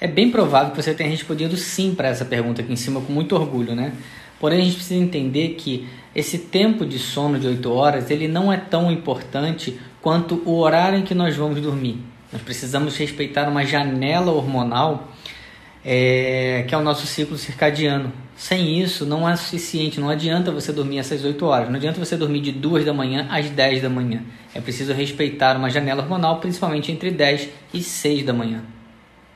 É bem provável que você tenha respondido sim para essa pergunta aqui em cima com muito orgulho, né? Porém, a gente precisa entender que esse tempo de sono de 8 horas, ele não é tão importante quanto o horário em que nós vamos dormir. Nós precisamos respeitar uma janela hormonal é, que é o nosso ciclo circadiano. Sem isso, não é suficiente, não adianta você dormir essas 8 horas, não adianta você dormir de 2 da manhã às 10 da manhã. É preciso respeitar uma janela hormonal, principalmente entre 10 e 6 da manhã.